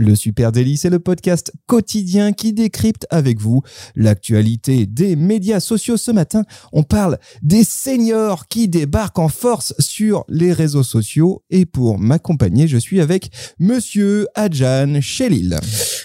Le Super Délit, c'est le podcast quotidien qui décrypte avec vous l'actualité des médias sociaux. Ce matin, on parle des seniors qui débarquent en force sur les réseaux sociaux. Et pour m'accompagner, je suis avec Monsieur Adjan Chelil.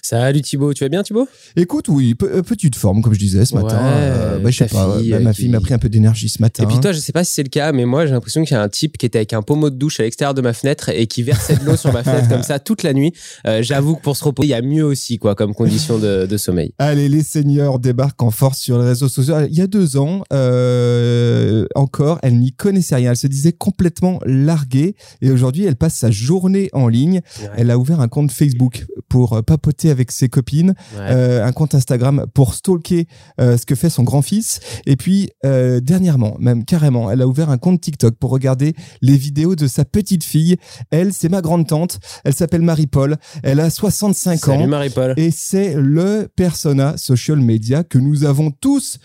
Salut Thibaut, tu vas bien Thibaut? Écoute, oui, euh, petite forme, comme je disais ce matin. Ouais, Euh, bah, je sais pas, fille, bah, euh, ma qui- fille m'a pris un peu d'énergie ce matin. Et puis toi, je sais pas si c'est le cas, mais moi j'ai l'impression qu'il y a un type qui était avec un pommeau de douche à l'extérieur de ma fenêtre et qui versait de l'eau sur ma fenêtre comme ça toute la nuit. Euh, J'avoue que pour se reposer, il y a mieux aussi quoi comme condition de, de sommeil. Allez, les seniors débarquent en force sur les réseaux sociaux. Il y a deux ans, euh, encore, elle n'y connaissait rien. Elle se disait complètement larguée. Et aujourd'hui, elle passe sa journée en ligne. Elle a ouvert un compte Facebook pour euh, papoter avec ses copines, Ouais. euh, un compte Instagram pour stalker euh, ce que fait son grand-fils. Et puis, euh, dernièrement, même carrément, elle a ouvert un compte TikTok pour regarder les vidéos de sa petite fille. Elle, c'est ma grande-tante. Elle s'appelle Marie-Paul. Elle a 65 ans. Salut Marie-Paul. Et c'est le persona social media que nous avons tous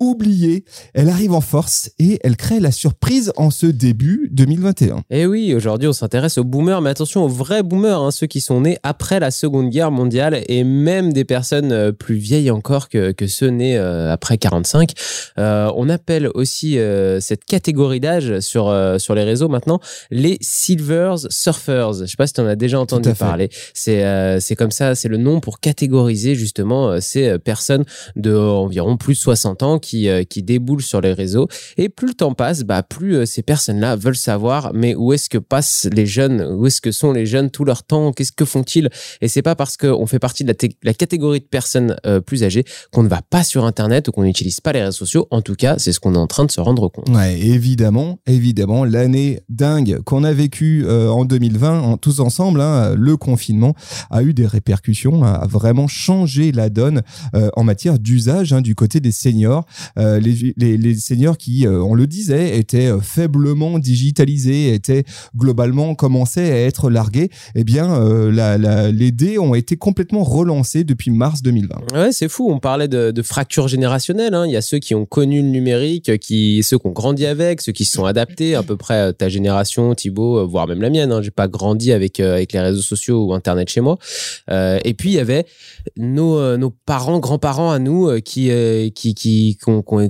oublié. Elle arrive en force et elle crée la surprise en ce début 2021. Et Eh oui, aujourd'hui on s'intéresse aux boomers, mais attention aux vrais boomers, hein, ceux qui sont nés après la Seconde Guerre mondiale et même des personnes euh, plus vieilles encore que, que ceux nés euh, après 45. Euh, on appelle aussi euh, cette catégorie d'âge sur, sur les réseaux maintenant les Silvers Surfers. Je sais pas si tu en as déjà entendu parler. C'est c'est comme ça, c'est le nom pour catégoriser justement ces personnes de environ plus de 60 ans qui, euh, qui déboulent sur les réseaux. Et plus le temps passe, bah, plus euh, ces personnes-là veulent savoir, mais où est-ce que passent les jeunes? Où est-ce que sont les jeunes tout leur temps? Qu'est-ce que font-ils? Et c'est pas parce qu'on fait partie de la, té- la catégorie de personnes euh, plus âgées qu'on ne va pas sur Internet ou qu'on n'utilise pas les réseaux sociaux. En tout cas, c'est ce qu'on est en train de se rendre compte. Ouais, évidemment, évidemment, l'année dingue qu'on a vécue en 2020, en, tous ensemble, hein, le confinement a eu des répercussions, a vraiment changé la donne en matière d'usage hein, du côté des seniors. Euh, les, les, les seniors qui, euh, on le disait, étaient euh, faiblement digitalisés, étaient globalement commençaient à être largués. Eh bien, les dés ont été complètement relancés depuis mars 2020. Ouais, c'est fou. On parlait de, de fracture générationnelle. hein. Il y a ceux qui ont connu le numérique, qui, ceux qui ont grandi avec, ceux qui se sont adaptés, à peu près ta génération, Thibaut, voire même la mienne. Hein. J'ai pas grandi avec avec les réseaux sociaux ou Internet chez moi. Et puis il y avait nos parents, grands-parents à nous qui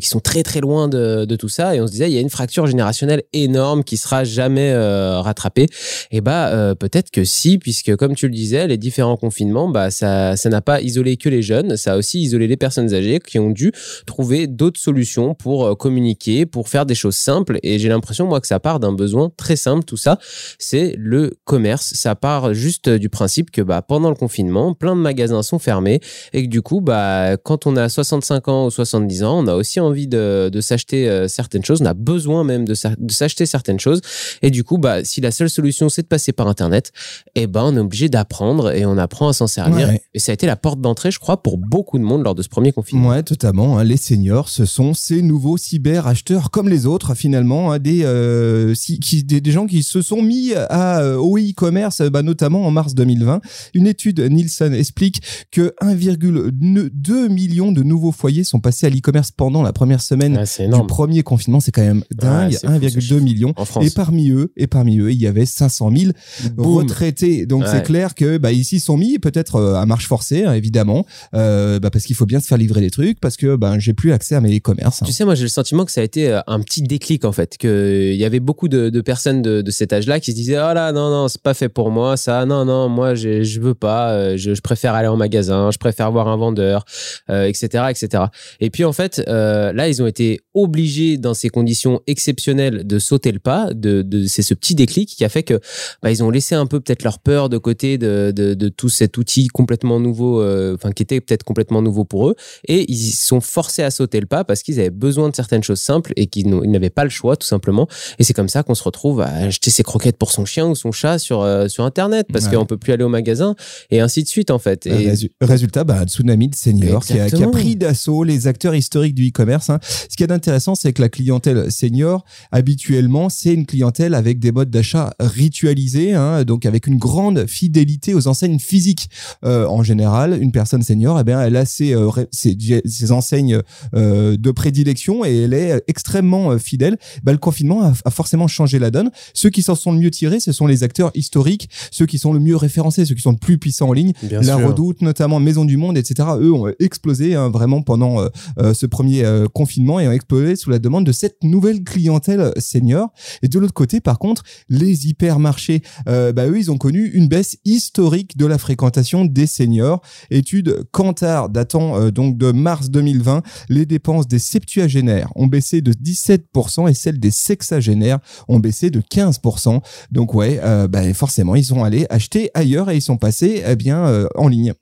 qui sont très très loin de, de tout ça. Et on se disait il y a une fracture générationnelle énorme qui sera jamais euh, rattrapée. Et bah euh, peut-être que si, puisque comme tu le disais, les différents confinements, bah ça ça n'a pas isolé que les jeunes, ça a aussi isolé les personnes âgées qui ont dû trouver d'autres solutions pour euh, communiquer, pour faire des choses simples. Et j'ai l'impression moi que ça part d'un besoin très simple. Tout ça, c'est le commerce. Ça part juste du principe que bah pendant le confinement, plein de magasins sont fermés et que du coup bah quand on a 65 ans ou 70 ans, on a aussi envie de, de s'acheter euh, certaines choses, on a besoin même de, sa- de s'acheter certaines choses. Et du coup, bah, si la seule solution c'est de passer par Internet, eh ben, on est obligé d'apprendre et on apprend à s'en servir. Ouais. Et ça a été la porte d'entrée, je crois, pour beaucoup de monde lors de ce premier confinement. Ouais, totalement. hein. Les seniors, ce sont ces nouveaux cyber-acheteurs comme les autres, finalement, hein, des, euh, si- qui, des, des gens qui se sont mis à, euh, au e-commerce, bah, notamment en mars 2020. Une étude Nielsen explique que 1,2 million de nouveaux foyers sont passés à l'e-commerce pendant la première semaine Ouais, c'est du premier confinement. C'est quand même dingue. ce 1,2 chiffre. million. Et parmi eux, et parmi eux, il y avait 500 000 Boum. retraités. Donc Ouais. c'est clair que bah, ici sont mis peut-être euh, à marche forcée, hein, évidemment, euh, bah, parce qu'il faut bien se faire livrer des trucs, parce que ben j'ai plus accès à mes e-commerce. hein. Tu sais, moi, j'ai le sentiment que ça a été euh, un petit déclic, en fait. Qu'il y avait beaucoup de, de personnes de, de cet âge-là qui se disaient Oh là, non, non, c'est pas fait pour moi, ça. Non, non, moi, je veux pas. Je, je préfère aller en magasin, je préfère voir un vendeur, euh, etc., etc. Et puis, en fait, euh, là, ils ont été obligés, dans ces conditions exceptionnelles, de sauter le pas. De, de, c'est ce petit déclic qui a fait que bah, ils ont laissé un peu peut-être leur peur de côté de, de, de tout cet outil complètement nouveau, euh, enfin, qui était peut-être complètement nouveau pour eux. Et ils sont forcés à sauter le pas parce qu'ils avaient besoin de certaines choses simples et qu'ils n'avaient pas le choix, tout simplement. Et c'est comme ça qu'on se retrouve à acheter ses croquettes pour son chien ou son chat sur, euh, sur Internet parce Ouais. qu'on peut plus aller au magasin et ainsi de suite, en fait. Et résu- Résultat, bah, un tsunami de seniors qui a, qui a Exactement. pris d'assaut les acteurs historiques du e-commerce. hein. Ce qu'il y a intéressant, c'est que la clientèle senior, habituellement, c'est une clientèle avec des modes d'achat ritualisés, hein, donc avec une grande fidélité aux enseignes physiques. Euh, en général, une personne senior, eh bien, elle a ses, euh, ses, ses enseignes euh, de prédilection et elle est extrêmement fidèle. Bah, le confinement a, a, forcément changé la donne. Ceux qui s'en sont le mieux tirés, ce sont les acteurs historiques, ceux qui sont le mieux référencés, ceux qui sont le plus puissants en ligne. Bien la sûr. Redoute, notamment Maison du Monde, etc. Eux ont explosé hein, vraiment pendant ce premier euh, confinement et ont explosé sous la demande de cette nouvelle clientèle senior. Et de l'autre côté, par contre, les hypermarchés, euh, bah, eux, ils ont connu une baisse historique de la fréquentation des seniors. Étude Kantar datant euh, donc de mars 2020, les dépenses des septuagénaires ont baissé de 17% et celles des sexagénaires ont baissé de 15%. Donc ouais, euh, bah, forcément, ils sont allés acheter ailleurs et ils sont passés eh bien en ligne.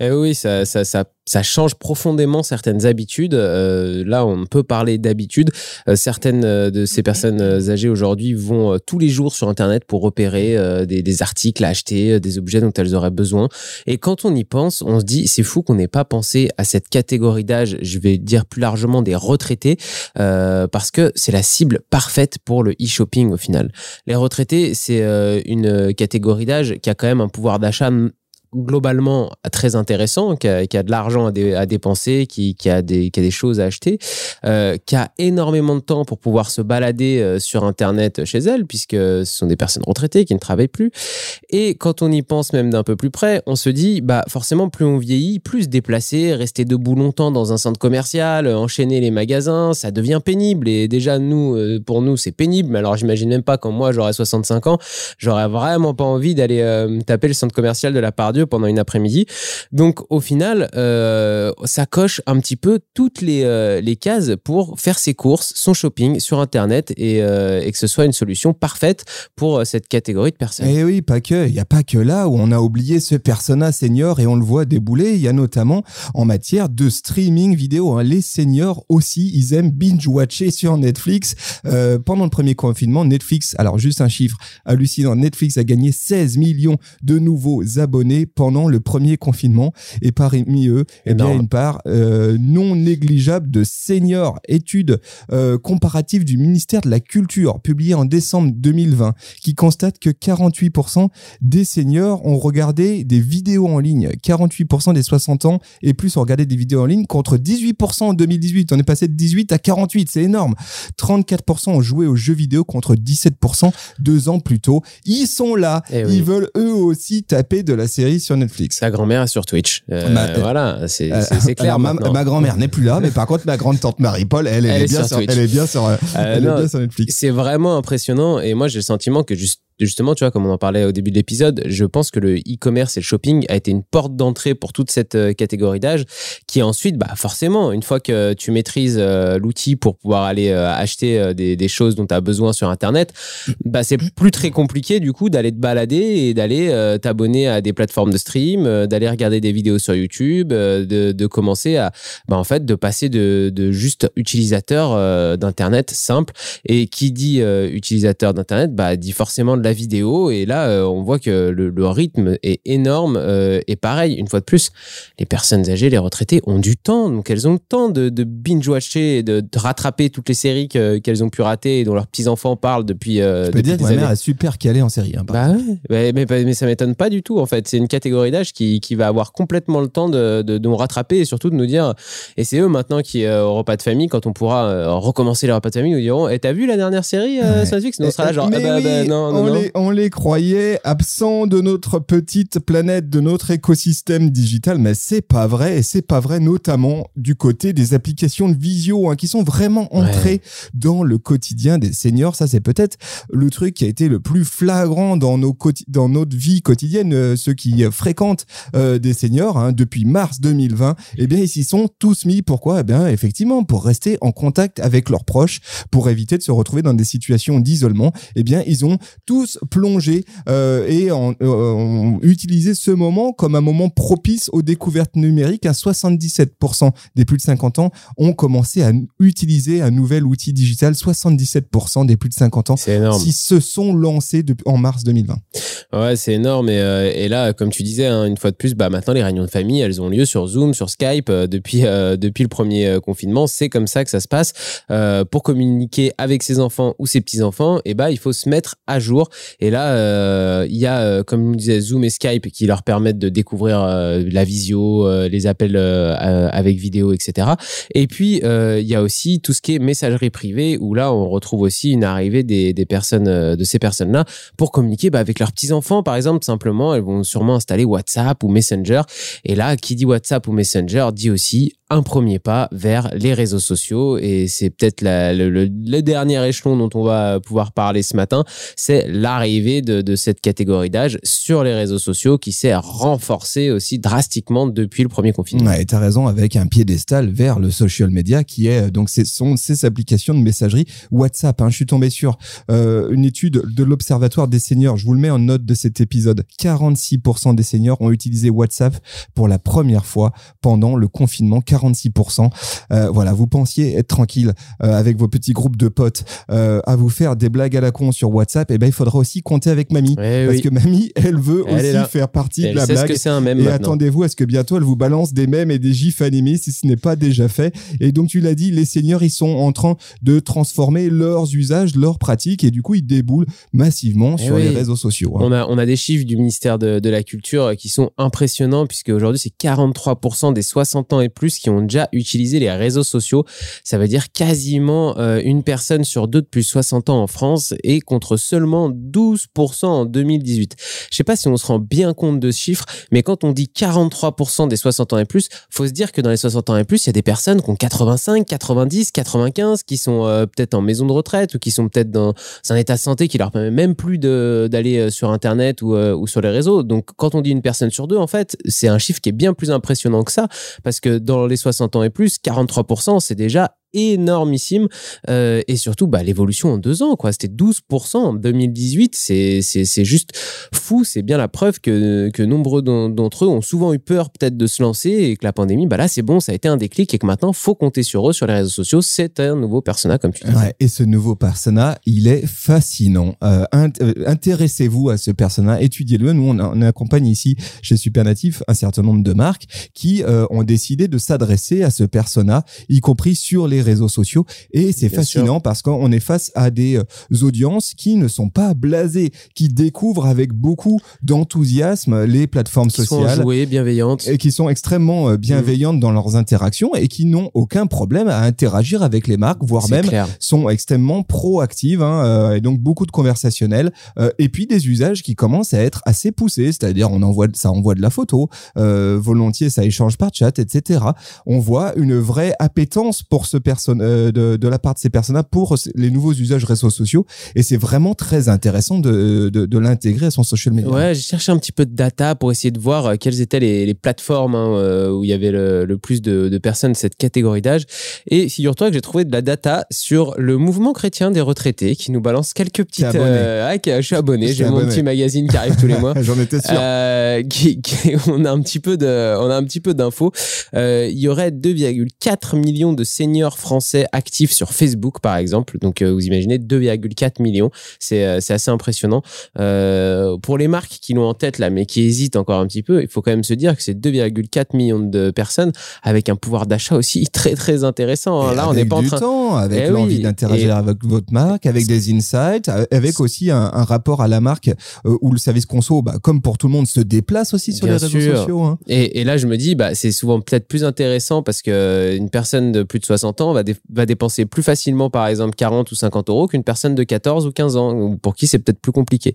Eh oui, ça, ça, ça, ça change profondément certaines habitudes. Euh, là, on peut parler d'habitudes. Euh, certaines euh, de ces personnes âgées aujourd'hui vont euh, tous les jours sur Internet pour repérer des, des articles à acheter, des objets dont elles auraient besoin. Et quand on y pense, on se dit, c'est fou qu'on n'ait pas pensé à cette catégorie d'âge, je vais dire plus largement des retraités, parce que c'est la cible parfaite pour le e-shopping au final. Les retraités, c'est une catégorie d'âge qui a quand même un pouvoir d'achat globalement très intéressant, qui a, de l'argent à, dé- à dépenser, qui, a des, qui a des choses à acheter, euh, qui a énormément de temps pour pouvoir se balader euh, sur Internet chez elle, puisque ce sont des personnes retraitées qui ne travaillent plus. Et quand on y pense même d'un peu plus près, on se dit, bah forcément, plus on vieillit, plus se déplacer, rester debout longtemps dans un centre commercial, enchaîner les magasins, ça devient pénible. Et déjà, nous, euh, pour nous, c'est pénible. Mais alors, j'imagine même pas quand moi, j'aurai 65 ans, j'aurais vraiment pas envie d'aller euh, taper le centre commercial de la Pendant une après-midi. Donc, au final, euh, ça coche un petit peu toutes les, euh, les cases pour faire ses courses, son shopping sur Internet et, euh, que ce soit une solution parfaite pour cette catégorie de personnes. Et oui, pas que. Il n'y a pas que là où on a oublié ce persona senior et on le voit débouler. Il y a notamment en matière de streaming vidéo. hein. Les seniors aussi, ils aiment binge-watcher sur Netflix. Pendant le premier confinement, Netflix, alors juste un chiffre hallucinant, Netflix a gagné 16 millions de nouveaux abonnés pendant le premier confinement. Et parmi eux, eh bien, une part euh, non négligeable de seniors. Étude euh, comparative du ministère de la Culture, publiée en décembre 2020, qui constate que 48% des seniors ont regardé des vidéos en ligne. 48% des 60 ans et plus ont regardé des vidéos en ligne contre 18% en 2018. On est passé de 18 à 48, c'est énorme. 34% ont joué aux jeux vidéo contre 17% deux ans plus tôt. Ils sont là, Eh oui. ils veulent eux aussi taper de la série sur Netflix. Sa grand-mère est sur Twitch. Euh, Ma- voilà, c'est Euh, clair. alors, ma, grand-mère n'est plus là, mais par contre ma grande tante Marie-Paul, elle, elle, Elle est, est bien sur sur, Twitch. elle est bien sur, elle est non, bien sur Netflix. C'est vraiment impressionnant et moi j'ai le sentiment que juste justement, tu vois, comme on en parlait au début de l'épisode, je pense que le e-commerce et le shopping a été une porte d'entrée pour toute cette euh, catégorie d'âge qui ensuite, bah forcément, une fois que tu maîtrises euh, l'outil pour pouvoir aller euh, acheter des, des choses dont tu as besoin sur Internet, bah c'est plus très compliqué du coup d'aller te balader et d'aller t'abonner à des plateformes de stream, d'aller regarder des vidéos sur YouTube, de, de commencer à, bah en fait, de passer de, de juste utilisateur d'Internet simple et qui dit utilisateur d'Internet, bah, dit forcément de la vidéo. Et là, euh, on voit que le, le rythme est énorme. euh, et pareil, une fois de plus, les personnes âgées, les retraités ont du temps. Donc, elles ont le temps de, de binge-watcher, et de, de rattraper toutes les séries que- qu'elles ont pu rater et dont leurs petits-enfants parlent depuis, euh, Je peux depuis dire que ma années. mère est super calée en série. Hein, Bah ouais, mais, mais, mais ça m'étonne pas du tout en fait. C'est une catégorie d'âge qui, qui va avoir complètement le temps de, de, nous rattraper et surtout de nous dire. Et c'est eux maintenant qui, euh, au repas de famille, quand on pourra recommencer les repas de famille, nous diront Et t'as vu la dernière série Ouais. Netflix Nous, on sera là genre Ah bah, oui, bah, non, non, on, non. Les, on les croyait absents de notre petite planète, de notre écosystème digital, mais c'est pas vrai, et c'est pas vrai notamment du côté des applications de visio hein, qui sont vraiment entrées dans le quotidien des seniors. Ça, c'est peut-être le truc qui a été le plus flagrant dans, nos dans notre vie quotidienne, euh, ceux qui fréquentent euh, des seniors hein, depuis mars 2020. Eh bien, ils s'y sont tous mis. Pourquoi? Eh bien, effectivement, pour rester en contact avec leurs proches, pour éviter de se retrouver dans des situations d'isolement. Eh bien, ils ont tous plongé euh, et en- euh, ont utilisé ce moment comme un moment propice aux découvertes numériques. À 77% des plus de 50 ans ont commencé à utiliser un nouvel outil digital. 77% des plus de 50 ans s'y se sont lancés en mars 2020. Ouais, c'est énorme. Et, euh, et, là, comme tu disais, hein, une fois de plus, bah, maintenant, les réunions de famille, elles ont lieu sur Zoom, sur Skype, depuis, depuis le premier confinement. C'est comme ça que ça se passe. pour communiquer avec ses enfants ou ses petits-enfants, et eh bah, il faut se mettre à jour. Et là, il y a, comme je disais, Zoom et Skype qui leur permettent de découvrir la visio, les appels avec vidéo, etc. Et puis, il y a aussi tout ce qui est messagerie privée, où là, on retrouve aussi une arrivée des, personnes, de ces personnes-là, pour communiquer bah, avec leurs petits-enfants par exemple, simplement, elles vont sûrement installer WhatsApp ou Messenger. Et là, qui dit WhatsApp ou Messenger dit aussi un premier pas vers les réseaux sociaux. Et c'est peut-être le, dernier échelon dont on va pouvoir parler ce matin. C'est l'arrivée de, cette catégorie d'âge sur les réseaux sociaux qui s'est renforcée aussi drastiquement depuis le premier confinement. Ouais, tu as raison, avec un piédestal vers le social media qui est donc ce sont ces applications de messagerie WhatsApp. Hein. Je suis tombé sur euh, une étude de l'Observatoire des seniors. Je vous le mets en note de cet épisode. 46% des seniors ont utilisé WhatsApp pour la première fois pendant le confinement. 46%. Euh, voilà, vous pensiez être tranquille euh, avec vos petits groupes de potes euh, à vous faire des blagues à la con sur WhatsApp. Et eh ben, il faudra aussi compter avec mamie. Eh parce que mamie, elle veut aussi faire partie de la blague. c'est un mème et attendez-vous à ce que bientôt elle vous balance des mèmes et des gifs animés si ce n'est pas déjà fait. Et donc, tu l'as dit, les seniors, ils sont en train de transformer leurs usages, leurs pratiques et du coup, ils déboulent massivement eh sur les réseaux sociaux. Hein. On, a, on a des chiffres du ministère de, de la Culture qui sont impressionnants puisque aujourd'hui, c'est 43% des 60 ans et plus qui ont déjà utilisé les réseaux sociaux. Ça veut dire quasiment euh, une personne sur deux depuis 60 ans en France et contre seulement 12% en 2018. Je sais pas si on se rend bien compte de ce chiffre, mais quand on dit 43% des 60 ans et plus, faut se dire que dans les 60 ans et plus, il y a des personnes qui ont 85, 90, 95, qui sont euh, peut-être en maison de retraite ou qui sont peut-être dans un état de santé qui leur permet même plus d'aller euh, sur Internet ou, ou sur les réseaux. Donc, quand on dit une personne sur deux, en fait, c'est un chiffre qui est bien plus impressionnant que ça, parce que dans les 60 ans et plus, 43%, c'est déjà énormissime. Euh, et surtout bah, l'évolution en deux ans quoi. C'était 12% en 2018 c'est juste fou. C'est bien la preuve que que nombreux d'entre eux ont souvent eu peur peut-être de se lancer et que la pandémie bah là c'est bon ça a été un déclic et que maintenant faut compter sur eux sur les réseaux sociaux. C'est un nouveau persona comme tu dis. Et ce nouveau persona il est fascinant. Euh, euh, intéressez-vous à ce persona étudiez-le. Nous on, on, accompagne ici chez Supernatif un certain nombre de marques qui ont décidé de s'adresser à ce persona y compris sur les réseaux sociaux. Et c'est fascinant parce qu'on est face à des euh, audiences qui ne sont pas blasées, qui découvrent avec beaucoup d'enthousiasme les plateformes qui sociales. Sont jouées, bienveillantes. Et qui sont extrêmement euh, bienveillantes dans leurs interactions et qui n'ont aucun problème à interagir avec les marques, voire même sont extrêmement proactives. Hein, euh, et donc beaucoup de conversationnels. et puis des usages qui commencent à être assez poussés, c'est-à-dire on envoie, ça envoie de la photo, volontiers ça échange par chat, etc. On voit une vraie appétence pour ce euh, de, de, la part de ces personnes pour les nouveaux usages réseaux sociaux et c'est vraiment très intéressant de, de, de l'intégrer à son social media. Ouais, j'ai cherché un petit peu de data pour essayer de voir euh, quelles étaient les, les plateformes hein, euh, où il y avait le, le plus de, de, personnes de cette catégorie d'âge et figure-toi que j'ai trouvé de la data sur le mouvement chrétien des retraités qui nous balance quelques petites euh, ah, je suis abonné, j'ai mon petit magazine qui arrive tous les mois. J'en étais sûr. Euh, qui, on a un petit peu de on a un petit peu d'infos. il y aurait 2,4 millions de seniors français actifs sur Facebook, par exemple. Donc, euh, vous imaginez 2,4 millions. C'est euh, assez impressionnant. Euh, pour les marques qui l'ont en tête là, mais qui hésitent encore un petit peu, il faut quand même se dire que c'est 2,4 millions de personnes avec un pouvoir d'achat aussi très très intéressant. Hein. Là, on n'est pas en train. Temps, avec eh l'envie d'interagir avec votre marque, avec des insights, avec aussi un, rapport à la marque où le service conso, bah, comme pour tout le monde, se déplace aussi sur les réseaux sociaux. Hein. Et, et, là, je me dis, bah, c'est souvent peut-être plus intéressant parce que une personne de plus de 60 ans va, dépenser plus facilement, par exemple, 40 ou 50 euros qu'une personne de 14 ou 15 ans, pour qui c'est peut-être plus compliqué.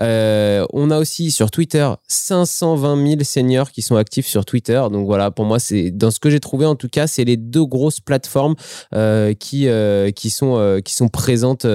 Euh, on a aussi sur Twitter 520 000 seniors qui sont actifs sur Twitter. Donc voilà, pour moi, c'est dans ce que j'ai trouvé en tout cas, c'est les deux grosses plateformes euh, qui euh, qui sont qui sont présentes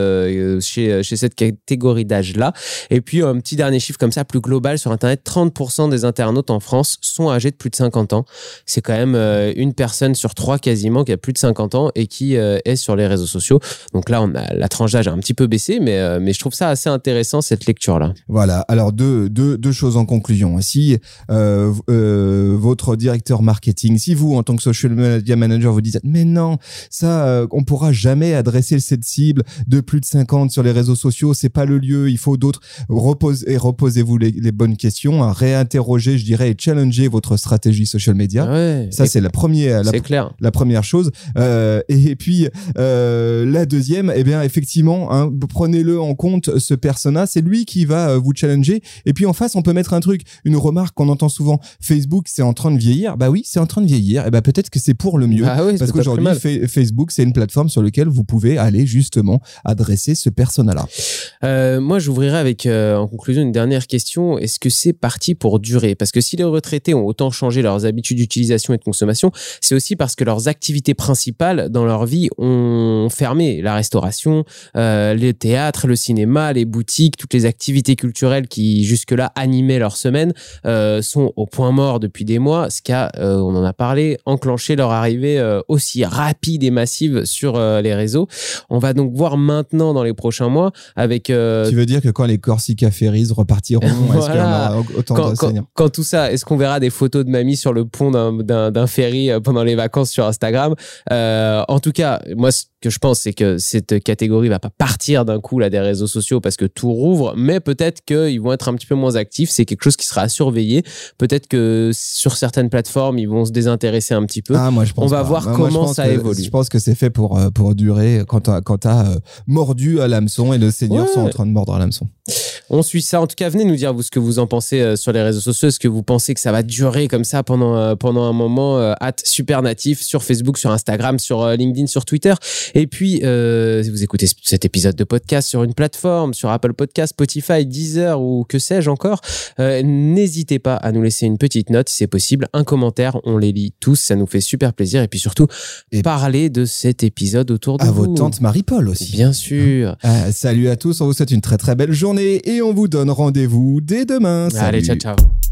chez chez cette catégorie d'âge là. Et puis un petit dernier chiffre comme ça, plus global sur Internet, 30% des internautes en France sont âgés de plus de 50 ans. C'est quand même une personne sur trois quasiment qui a plus de 50 ans ans et qui euh, est sur les réseaux sociaux. Donc là, on a la tranche d'âge a un petit peu baissé, mais, euh, mais je trouve ça assez intéressant cette lecture-là. Voilà. Alors deux, deux, deux choses en conclusion. Si euh, euh, votre directeur marketing, si vous en tant que social media manager vous dites mais non, ça on pourra jamais adresser cette cible de plus de 50 sur les réseaux sociaux, c'est pas le lieu, il faut d'autres. Reposez, reposez-vous les, les bonnes questions, hein, réinterrogez, je dirais, et challenger votre stratégie social media. Ouais, Ça c'est la première, la, clair. la première chose. Euh, et puis euh, la deuxième, eh bien effectivement, hein, prenez-le en compte ce persona, c'est lui qui va euh, vous challenger. Et puis en face, on peut mettre un truc, une remarque qu'on entend souvent. Facebook, c'est en train de vieillir. Bah oui, c'est en train de vieillir. Et bah peut-être que c'est pour le mieux. Ah oui, c'est parce qu'aujourd'hui, Facebook, c'est une plateforme sur laquelle vous pouvez aller justement adresser ce persona-là. Euh, moi, j'ouvrirai avec, euh, en conclusion, une dernière question. Est-ce que c'est parti pour durer? Parce que si les retraités ont autant changé leurs habitudes d'utilisation et de consommation, c'est aussi parce que leurs activités principales dans leur vie ont fermé. La restauration, euh, les théâtres, le cinéma, les boutiques, toutes les activités culturelles qui jusque-là animaient leur semaine euh, sont au point mort depuis des mois, ce qui a, euh, on en a parlé, enclenché leur arrivée aussi rapide et massive sur les réseaux. On va donc voir maintenant dans les prochains mois avec tu veux dire que quand les Corsica Ferries repartiront, est-ce qu'il y en aura autant quand, de quand- tout ça, est-ce qu'on verra des photos de mamie sur le pont d'un- ferry pendant les vacances sur Instagram? Euh, En tout cas, moi, ce que je pense, c'est que cette catégorie va pas partir d'un coup là des réseaux sociaux parce que tout rouvre, mais peut-être qu'ils vont être un petit peu moins actifs. C'est quelque chose qui sera à surveiller. Peut-être que sur certaines plateformes, ils vont se désintéresser un petit peu. Ah, moi, je pense On va pas. voir comment ça que- évolue. Je pense que c'est fait pour, euh, pour durer quand t'as, quand t'as euh, mordu à l'hameçon et les seigneurs Ouais. sont en train de mordre à l'hameçon. On suit ça. En tout cas, venez nous dire vous ce que vous en pensez euh, sur les réseaux sociaux. Est-ce que vous pensez que ça va durer comme ça pendant euh, pendant un moment euh, at super natif sur Facebook, sur Instagram, sur euh, LinkedIn, sur Twitter. Et puis, euh, si vous écoutez cet épisode de podcast sur une plateforme, sur Apple Podcast, Spotify, Deezer ou que sais-je encore, euh, n'hésitez pas à nous laisser une petite note si c'est possible, un commentaire. On les lit tous, ça nous fait super plaisir. Et puis surtout, Et- parler de cet épisode autour de À vous. vos tantes Marie-Paul aussi. Bien sûr. Ah, salut à tous, on vous souhaite une très très belle journée et on vous donne rendez-vous dès demain. Allez, Salut. ciao, ciao.